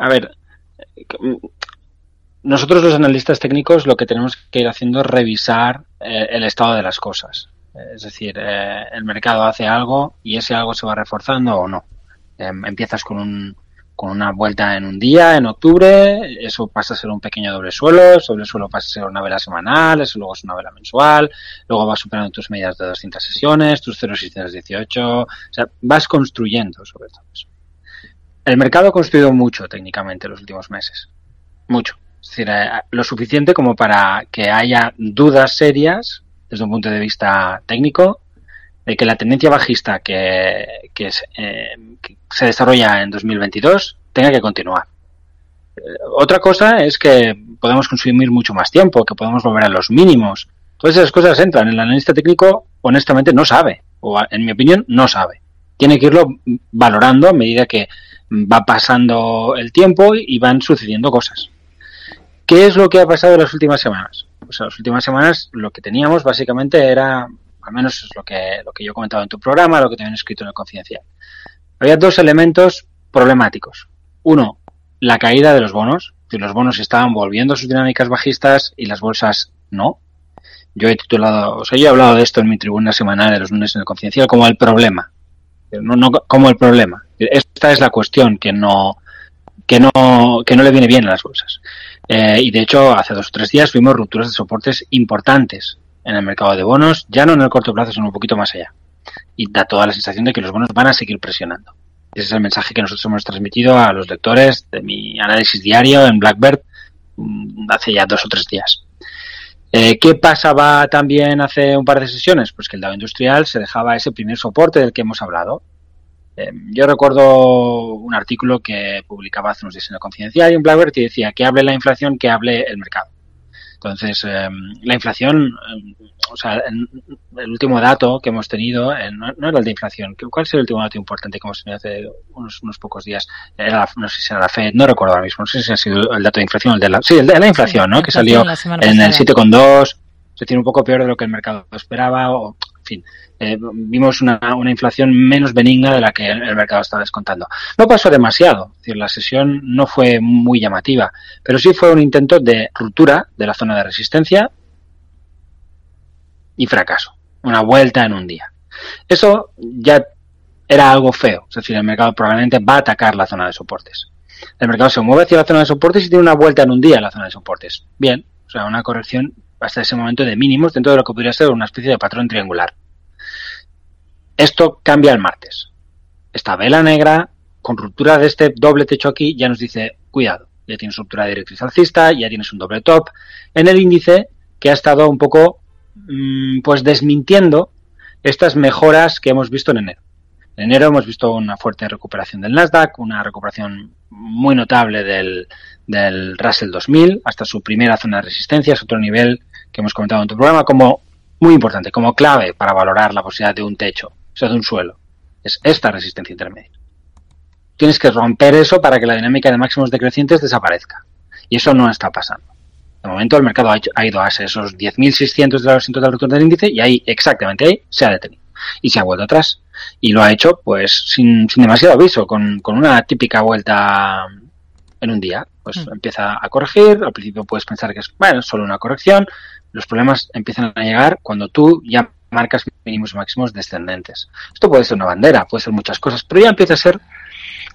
a ver, nosotros los analistas técnicos lo que tenemos que ir haciendo es revisar eh, el estado de las cosas. Es decir, eh, el mercado hace algo y ese algo se va reforzando o no. Em, empiezas con, un, con una vuelta en un día, en octubre, eso pasa a ser un pequeño doble suelo, sobre suelo pasa a ser una vela semanal, eso luego es una vela mensual, luego vas superando tus medidas de 200 sesiones, tus 0,618, o sea, vas construyendo sobre todo eso. El mercado ha construido mucho técnicamente en los últimos meses. Mucho. Es decir, eh, lo suficiente como para que haya dudas serias desde un punto de vista técnico de que la tendencia bajista que, eh, se desarrolla en 2022 tenga que continuar. Eh, otra cosa es que podemos consumir mucho más tiempo, que podemos volver a los mínimos. Todas esas cosas entran. El analista técnico, honestamente, no sabe, o en mi opinión, no sabe. Tiene que irlo valorando a medida que va pasando el tiempo y van sucediendo cosas. ¿Qué es lo que ha pasado en las últimas semanas? Pues en las últimas semanas lo que teníamos básicamente era, al menos es lo que, lo que yo he comentado en tu programa, lo que te habían escrito en el confidencial. Había dos elementos problemáticos. Uno, la caída de los bonos. Si los bonos estaban volviendo a sus dinámicas bajistas y las bolsas no. Yo he titulado, o sea, yo he hablado de esto en mi tribuna semanal de los lunes en el confidencial como el problema. No, no como el problema. Esta es la cuestión que no, que no, que no le viene bien a las bolsas. Eh, y de hecho, hace dos o tres días vimos rupturas de soportes importantes en el mercado de bonos, ya no en el corto plazo, sino un poquito más allá. Y da toda la sensación de que los bonos van a seguir presionando. Ese es el mensaje que nosotros hemos transmitido a los lectores de mi análisis diario en Blackbird mm, hace ya dos o tres días. Eh, ¿Qué pasaba también hace un par de sesiones? Pues que el Dow Industrial se dejaba ese primer soporte del que hemos hablado, eh, yo recuerdo un artículo que publicaba hace unos días en la Confidencial y en Blackbird y decía que hable la inflación, que hable el mercado. Entonces, eh, la inflación, eh, o sea, el último dato que hemos tenido, no, era el de inflación, ¿cuál es el último dato importante que hemos tenido hace unos, pocos días? Era, no sé si era la FED, no recuerdo ahora mismo, no sé si ha sido el dato de inflación, el de la, sí, el de la inflación, ¿no? Que salió en el 7,2, es decir, un poco peor de lo que el mercado esperaba, o, fin, eh, vimos una, una, inflación menos benigna de la que el, mercado estaba descontando. No pasó demasiado, es decir, la sesión no fue muy llamativa, pero sí fue un intento de ruptura de la zona de resistencia y fracaso, una vuelta en un día. Eso ya era algo feo, es decir, el mercado probablemente va a atacar la zona de soportes. El mercado se mueve hacia la zona de soportes y tiene una vuelta en un día a la zona de soportes. Bien, o sea, una corrección hasta ese momento de mínimos dentro de lo que podría ser una especie de patrón triangular. Esto cambia el martes. Esta vela negra, con ruptura de este doble techo aquí, ya nos dice, cuidado, ya tienes ruptura de directriz alcista, ya tienes un doble top, en el índice que ha estado un poco, mm, pues desmintiendo estas mejoras que hemos visto en enero. En enero hemos visto una fuerte recuperación del Nasdaq, una recuperación muy notable del, del Russell 2000 hasta su primera zona de resistencia, es otro nivel que hemos comentado en tu programa como muy importante, como clave para valorar la posibilidad de un techo sea, de un suelo. Es esta resistencia intermedia. Tienes que romper eso para que la dinámica de máximos decrecientes desaparezca. Y eso no está pasando. De momento el mercado ha, ido a esos 10.600 de la total retorno del índice y ahí, exactamente ahí, se ha detenido. Y se ha vuelto atrás. Y lo ha hecho pues sin, demasiado aviso, con, una típica vuelta en un día. Pues mm. empieza a corregir, al principio puedes pensar que es, bueno, solo una corrección. Los problemas empiezan a llegar cuando tú ya marcas mínimos máximos descendentes. Esto puede ser una bandera, puede ser muchas cosas, pero ya empieza a ser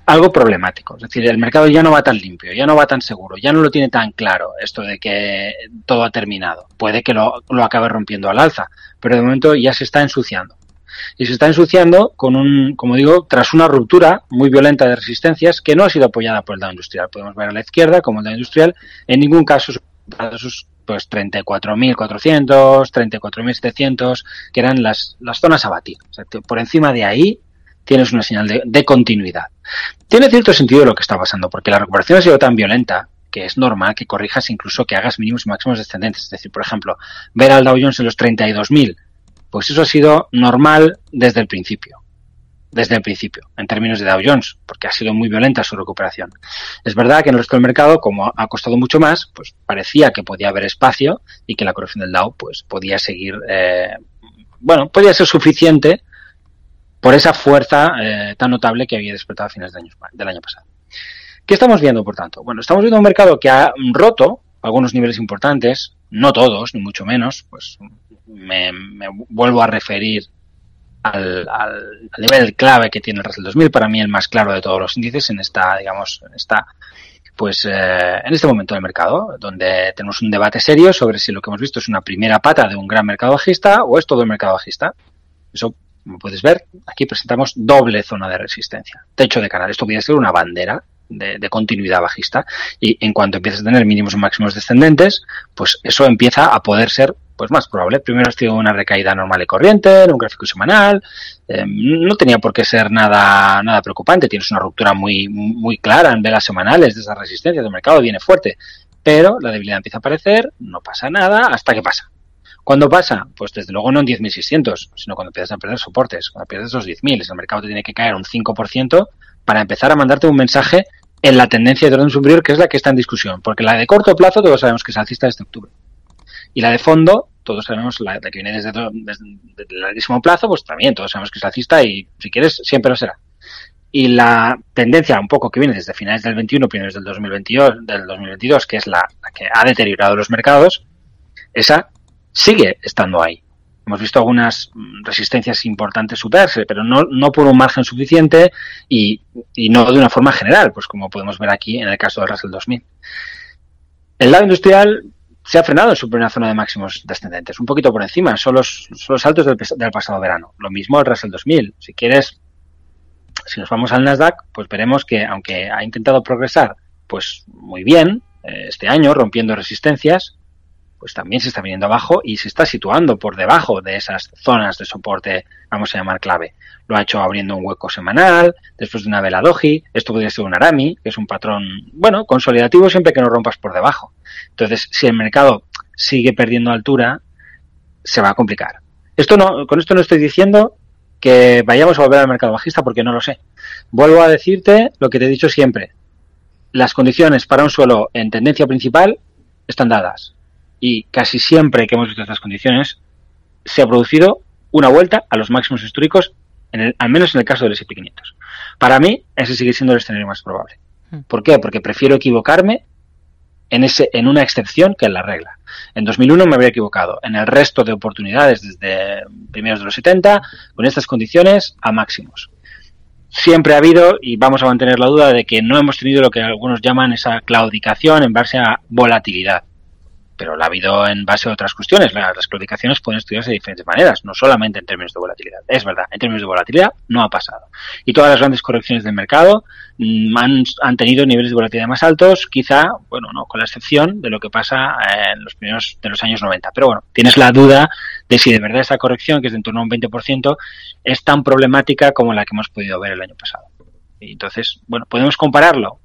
algo problemático. Es decir, el mercado ya no va tan limpio, ya no va tan seguro, ya no lo tiene tan claro esto de que todo ha terminado. Puede que lo, lo acabe rompiendo al alza, pero de momento ya se está ensuciando. Y se está ensuciando con un, como digo, tras una ruptura muy violenta de resistencias que no ha sido apoyada por el Dow Industrial. Podemos ver a la izquierda como el Dow Industrial en ningún caso sus pues 34.400, 34.700, que eran las, las zonas a batir. por encima de ahí tienes una señal de, de, continuidad. Tiene cierto sentido lo que está pasando, porque la recuperación ha sido tan violenta que es normal que corrijas incluso que hagas mínimos y máximos descendentes. Es decir, por ejemplo, ver al Dow Jones en los 32.000, pues eso ha sido normal desde el principio desde el principio, en términos de Dow Jones, porque ha sido muy violenta su recuperación. Es verdad que en el resto del mercado, como ha costado mucho más, pues parecía que podía haber espacio y que la corrección del Dow pues podía seguir, eh, bueno, podía ser suficiente por esa fuerza eh, tan notable que había despertado a fines del año, del año pasado. ¿Qué estamos viendo, por tanto? Bueno, estamos viendo un mercado que ha roto algunos niveles importantes, no todos, ni mucho menos, pues me, vuelvo a referir al, nivel clave que tiene el Russell 2000, para mí el más claro de todos los índices en esta, digamos, en esta, pues eh, en este momento del mercado, donde tenemos un debate serio sobre si lo que hemos visto es una primera pata de un gran mercado bajista o es todo el mercado bajista. Eso, como puedes ver, aquí presentamos doble zona de resistencia, techo de canal. Esto puede ser una bandera de, continuidad bajista y en cuanto empiezas a tener mínimos o máximos descendentes, pues eso empieza a poder ser pues más probable. Primero has tenido una recaída normal y corriente en un gráfico semanal, em, no tenía por qué ser nada nada preocupante, tienes una ruptura muy muy clara en velas semanales de esa resistencia del mercado, viene fuerte, pero la debilidad empieza a aparecer, no pasa nada hasta que pasa. ¿Cuándo pasa? Pues desde luego no en 10.600, sino cuando empiezas a perder soportes, cuando pierdes esos 10.000, el mercado te tiene que caer un 5% para empezar a mandarte un mensaje en la tendencia de orden superior, que es la que está en discusión. Porque la de corto plazo todos sabemos que es alcista desde octubre. Y la de fondo, todos sabemos, la, que viene desde, el larguísimo plazo, pues también todos sabemos que es alcista y si quieres siempre lo será. Y la tendencia un poco que viene desde finales del 21, primeros del 2022, del 2022 que es la que ha deteriorado los mercados, esa sigue estando ahí. Hemos visto algunas resistencias importantes superarse, pero no, no por un margen suficiente y, y, no de una forma general, pues como podemos ver aquí en el caso del Russell 2000. El lado industrial se ha frenado en su primera zona de máximos descendentes, un poquito por encima, son los, son los saltos del, del, pasado verano. Lo mismo el Russell 2000. Si quieres, si nos vamos al Nasdaq, pues veremos que aunque ha intentado progresar pues muy bien eh, este año, rompiendo resistencias, pues también se está viniendo abajo y se está situando por debajo de esas zonas de soporte, vamos a llamar clave. Lo ha hecho abriendo un hueco semanal, después de una vela doji, esto podría ser un arami, que es un patrón, bueno, consolidativo siempre que no rompas por debajo. Entonces, si el mercado sigue perdiendo altura, se va a complicar. Esto no, con esto no estoy diciendo que vayamos a volver al mercado bajista porque no lo sé. Vuelvo a decirte lo que te he dicho siempre. Las condiciones para un suelo en tendencia principal están dadas y casi siempre que hemos visto estas condiciones se ha producido una vuelta a los máximos históricos, en el, al menos en el caso del S&P 500. Para mí, ese sigue siendo el escenario más probable. Hmm. ¿Por qué? Porque prefiero equivocarme en, ese, en una excepción que en la regla. En 2001 me habría equivocado. En el resto de oportunidades, desde primeros de los 70, con estas condiciones, a máximos. Siempre ha habido, y vamos a mantener la duda, de que no hemos tenido lo que algunos llaman esa claudicación en base a volatilidad pero la ha habido en base a otras cuestiones. Las claudicaciones pueden estudiarse de diferentes maneras, no solamente en términos de volatilidad. Es verdad, en términos de volatilidad no ha pasado. Y todas las grandes correcciones del mercado mm, han, han tenido niveles de volatilidad más altos, quizá, bueno, no, con la excepción de lo que pasa en los primeros de los años 90. Pero bueno, tienes la duda de si de verdad esa corrección, que es de en torno a un 20%, es tan problemática como la que hemos podido ver el año pasado. Y entonces, bueno, podemos compararlo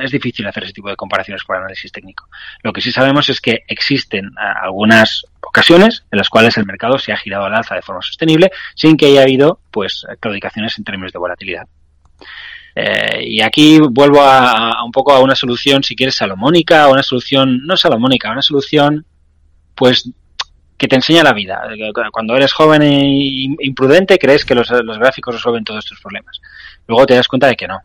es difícil hacer ese tipo de comparaciones por análisis técnico. Lo que sí sabemos es que existen eh, algunas ocasiones en las cuales el mercado se ha girado al alza de forma sostenible sin que haya habido pues claudicaciones en términos de volatilidad. Eh, y aquí vuelvo a, un poco a una solución, si quieres, salomónica, una solución, no salomónica, una solución, pues, que te enseña la vida. Cuando eres joven e imprudente, crees que los, los gráficos resuelven todos estos problemas. Luego te das cuenta de que no,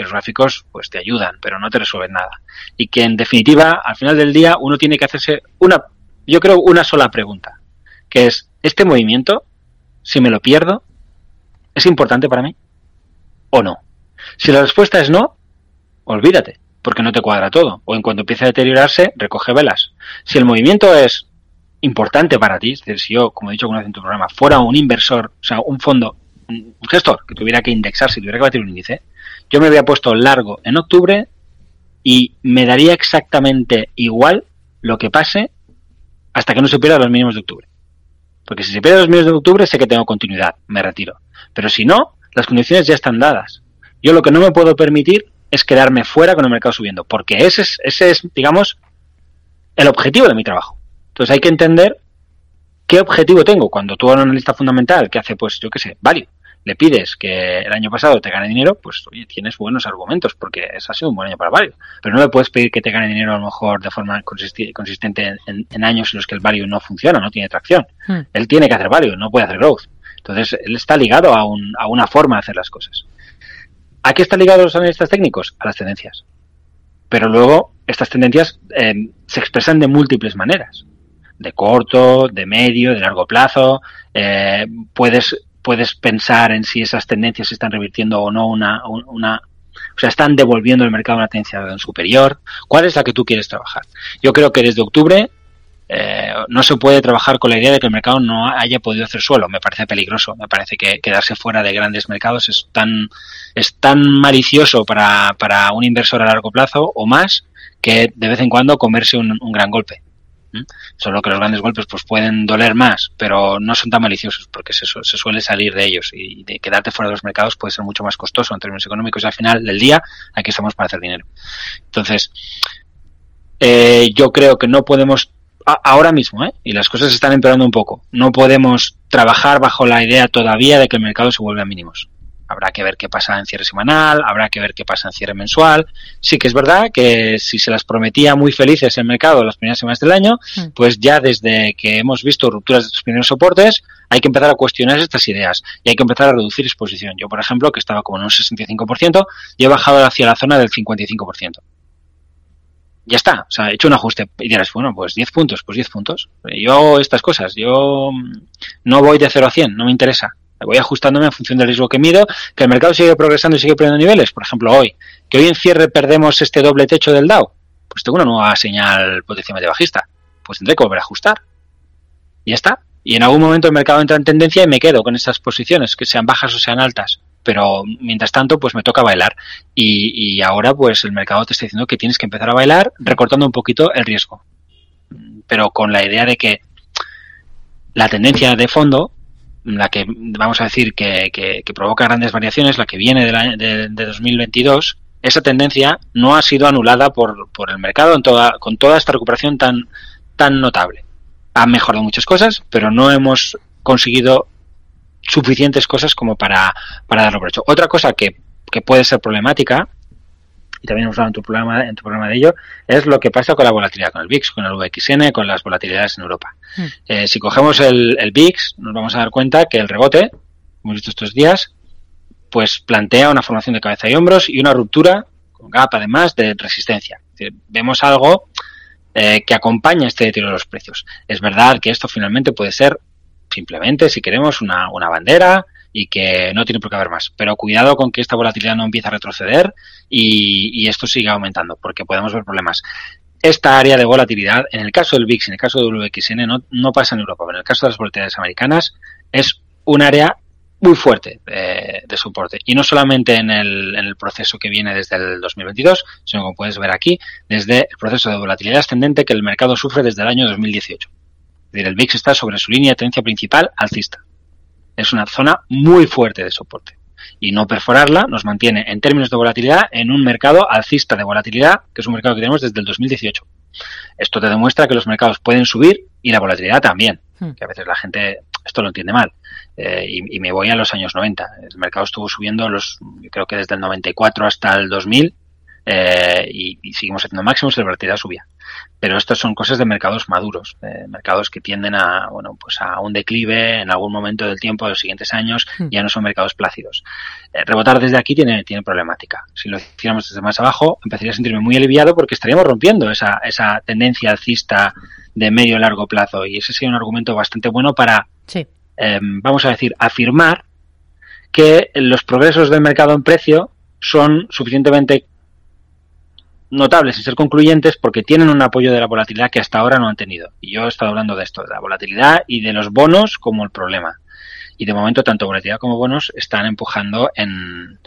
que los gráficos pues te ayudan, pero no te resuelven nada. Y que en definitiva, al final del día, uno tiene que hacerse una, yo creo, una sola pregunta, que es, ¿este movimiento, si me lo pierdo, es importante para mí o no? Si la respuesta es no, olvídate, porque no te cuadra todo. O en cuanto empiece a deteriorarse, recoge velas. Si el movimiento es importante para ti, es decir, si yo, como he dicho alguna vez en tu programa, fuera un inversor, o sea, un fondo, un gestor que tuviera que indexar, si tuviera que batir un índice, yo me había puesto largo en octubre y me daría exactamente igual lo que pase hasta que no supiera los mínimos de octubre. Porque si se pierde los mínimos de octubre sé que tengo continuidad, me retiro. Pero si no, las condiciones ya están dadas. Yo lo que no me puedo permitir es quedarme fuera con el mercado subiendo, porque ese es, ese es digamos, el objetivo de mi trabajo. Entonces hay que entender qué objetivo tengo cuando tú eres un analista fundamental que hace, pues, yo qué sé, value le pides que el año pasado te gane dinero, pues oye, tienes buenos argumentos porque ese ha sido un buen año para Value. Pero no le puedes pedir que te gane dinero a lo mejor de forma consistente en, años en los que el Value no funciona, no tiene tracción. Hmm. Él tiene que hacer Value, no puede hacer Growth. Entonces, él está ligado a, un, a una forma de hacer las cosas. ¿A qué están ligados los analistas técnicos? A las tendencias. Pero luego estas tendencias eh, se expresan de múltiples maneras. De corto, de medio, de largo plazo. Eh, puedes, puedes pensar en si esas tendencias están revirtiendo o no una, una, o sea, están devolviendo el mercado una tendencia superior. ¿Cuál es la que tú quieres trabajar? Yo creo que desde octubre eh, no se puede trabajar con la idea de que el mercado no haya podido hacer suelo. Me parece peligroso. Me parece que quedarse fuera de grandes mercados es tan, es tan malicioso para, para un inversor a largo plazo o más que de vez en cuando comerse un, gran golpe. Solo que los grandes golpes pues pueden doler más, pero no son tan maliciosos porque se, se, suele salir de ellos y de quedarte fuera de los mercados puede ser mucho más costoso en términos económicos y al final del día aquí estamos para hacer dinero. Entonces, eh, yo creo que no podemos ahora mismo, ¿eh? y las cosas están empeorando un poco. No podemos trabajar bajo la idea todavía de que el mercado se vuelve a mínimos. Habrá que ver qué pasa en cierre semanal, habrá que ver qué pasa en cierre mensual. Sí que es verdad que si se las prometía muy felices el mercado las primeras semanas del año, mm. pues ya desde que hemos visto rupturas de estos primeros soportes, hay que empezar a cuestionar estas ideas y hay que empezar a reducir exposición. Yo, por ejemplo, que estaba como en un 65%, y he bajado hacia la zona del 55% ya está, o sea, he hecho un ajuste y dirás, bueno, pues 10 puntos, pues 10 puntos. Yo estas cosas, yo no voy de 0 a 100, no me interesa. Voy ajustándome en función del riesgo que mido, que el mercado sigue progresando y sigue perdiendo niveles. Por ejemplo, hoy, que hoy en cierre perdemos este doble techo del Dow, pues tengo una nueva señal potencialmente bajista. Pues tendré que volver a ajustar. Y ya está. Y en algún momento el mercado entra en tendencia y me quedo con estas posiciones, que sean bajas o sean altas pero mientras tanto pues me toca bailar y, y, ahora pues el mercado te está diciendo que tienes que empezar a bailar recortando un poquito el riesgo pero con la idea de que la tendencia de fondo la que vamos a decir que, que, provoca grandes variaciones la que viene de, de, de, 2022 esa tendencia no ha sido anulada por, por el mercado en toda, con toda esta recuperación tan tan notable ha mejorado muchas cosas pero no hemos conseguido suficientes cosas como para, para darlo por hecho. Otra cosa que, que puede ser problemática, y también hemos hablado en tu, programa, en tu programa de ello, es lo que pasa con la volatilidad, con el VIX, con el VXN, con las volatilidades en Europa. Mm. Eh, si cogemos el, el VIX, nos vamos a dar cuenta que el rebote, hemos visto estos días, pues plantea una formación de cabeza y hombros y una ruptura, con gap además, de resistencia. vemos algo eh, que acompaña este deterioro de los precios. Es verdad que esto finalmente puede ser simplemente, si queremos, una, una bandera y que no tiene por qué haber más. Pero cuidado con que esta volatilidad no empiece a retroceder y, esto siga aumentando, porque podemos ver problemas esta área de volatilidad, en el caso del VIX, en el caso del WXN, no, no pasa en Europa, pero en el caso de las volatilidades americanas, es un área muy fuerte de, de soporte. Y no solamente en el, en el, proceso que viene desde el 2022, sino como puedes ver aquí, desde el proceso de volatilidad ascendente que el mercado sufre desde el año 2018. Es decir, el VIX está sobre su línea de tendencia principal alcista. Es una zona muy fuerte de soporte. Y no perforarla nos mantiene en términos de volatilidad en un mercado alcista de volatilidad, que es un mercado que tenemos desde el 2018. Esto te demuestra que los mercados pueden subir y la volatilidad también. Hmm. Que a veces la gente esto lo entiende mal. Eh, y, y, me voy a los años 90. El mercado estuvo subiendo los, creo que desde el 94 hasta el 2000 eh, y, y, seguimos haciendo máximos y la volatilidad subía. Pero estas son cosas de mercados maduros, eh, mercados que tienden a, bueno, pues a un declive en algún momento del tiempo de los siguientes años, hmm. ya no son mercados plácidos. Eh, rebotar desde aquí tiene, tiene problemática. Si lo hiciéramos desde más abajo, empezaría a sentirme muy aliviado porque estaríamos rompiendo esa, esa tendencia alcista de medio a largo plazo y ese sería un argumento bastante bueno para, sí. eh, vamos a decir, afirmar que los progresos del mercado en precio son suficientemente notables y ser concluyentes porque tienen un apoyo de la volatilidad que hasta ahora no han tenido. Y yo he estado hablando de esto, de la volatilidad y de los bonos como el problema. Y de momento tanto volatilidad como bonos están empujando en,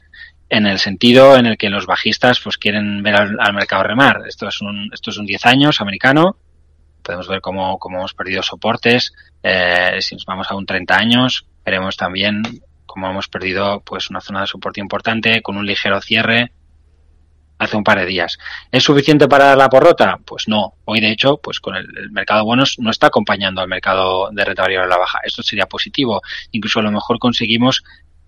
en el sentido en el que los bajistas pues quieren ver al, al mercado remar. Esto es un, esto es un 10 años americano. Podemos ver cómo, cómo hemos perdido soportes. Eh, si nos vamos a un 30 años, veremos también cómo hemos perdido pues una zona de soporte importante con un ligero cierre hace un par de días. ¿Es suficiente para la porrota? Pues no. Hoy, de hecho, pues con el, el mercado de bonos no está acompañando al mercado de renta variable a la baja. Esto sería positivo. Incluso a lo mejor conseguimos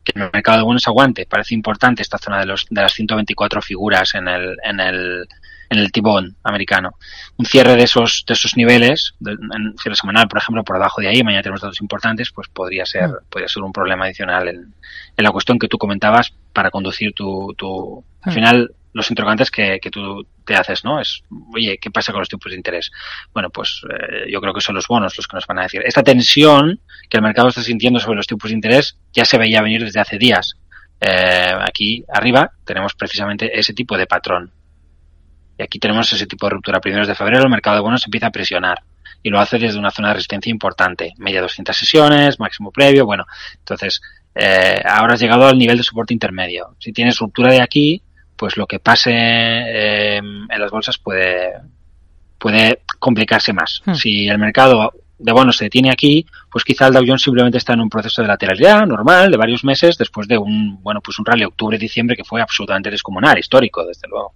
que el mercado de bonos aguante. Parece importante esta zona de, los, de las 124 figuras en el, en el, en el tibón americano. Un cierre de esos, de esos niveles, de, en cierre semanal, por ejemplo, por debajo de ahí, mañana tenemos datos importantes, pues podría ser, mm. podría ser un problema adicional en, en, la cuestión que tú comentabas para conducir tu, tu al mm. final, los interrogantes que, que, tú te haces, ¿no? Es, oye, ¿qué pasa con los tipos de interés? Bueno, pues eh, yo creo que son los bonos los que nos van a decir. Esta tensión que el mercado está sintiendo sobre los tipos de interés ya se veía venir desde hace días. Eh, aquí arriba tenemos precisamente ese tipo de patrón. Y aquí tenemos ese tipo de ruptura. Primeros de febrero el mercado de bonos empieza a presionar y lo hace desde una zona de resistencia importante. Media 200 sesiones, máximo previo, bueno. Entonces, eh, ahora has llegado al nivel de soporte intermedio. Si tienes ruptura de aquí, pues lo que pase eh, en las bolsas puede, puede complicarse más. Hmm. Si el mercado de bonos se detiene aquí, pues quizá el Dow Jones simplemente está en un proceso de lateralidad normal de varios meses después de un, bueno, pues un rally octubre-diciembre que fue absolutamente descomunal, histórico, desde luego.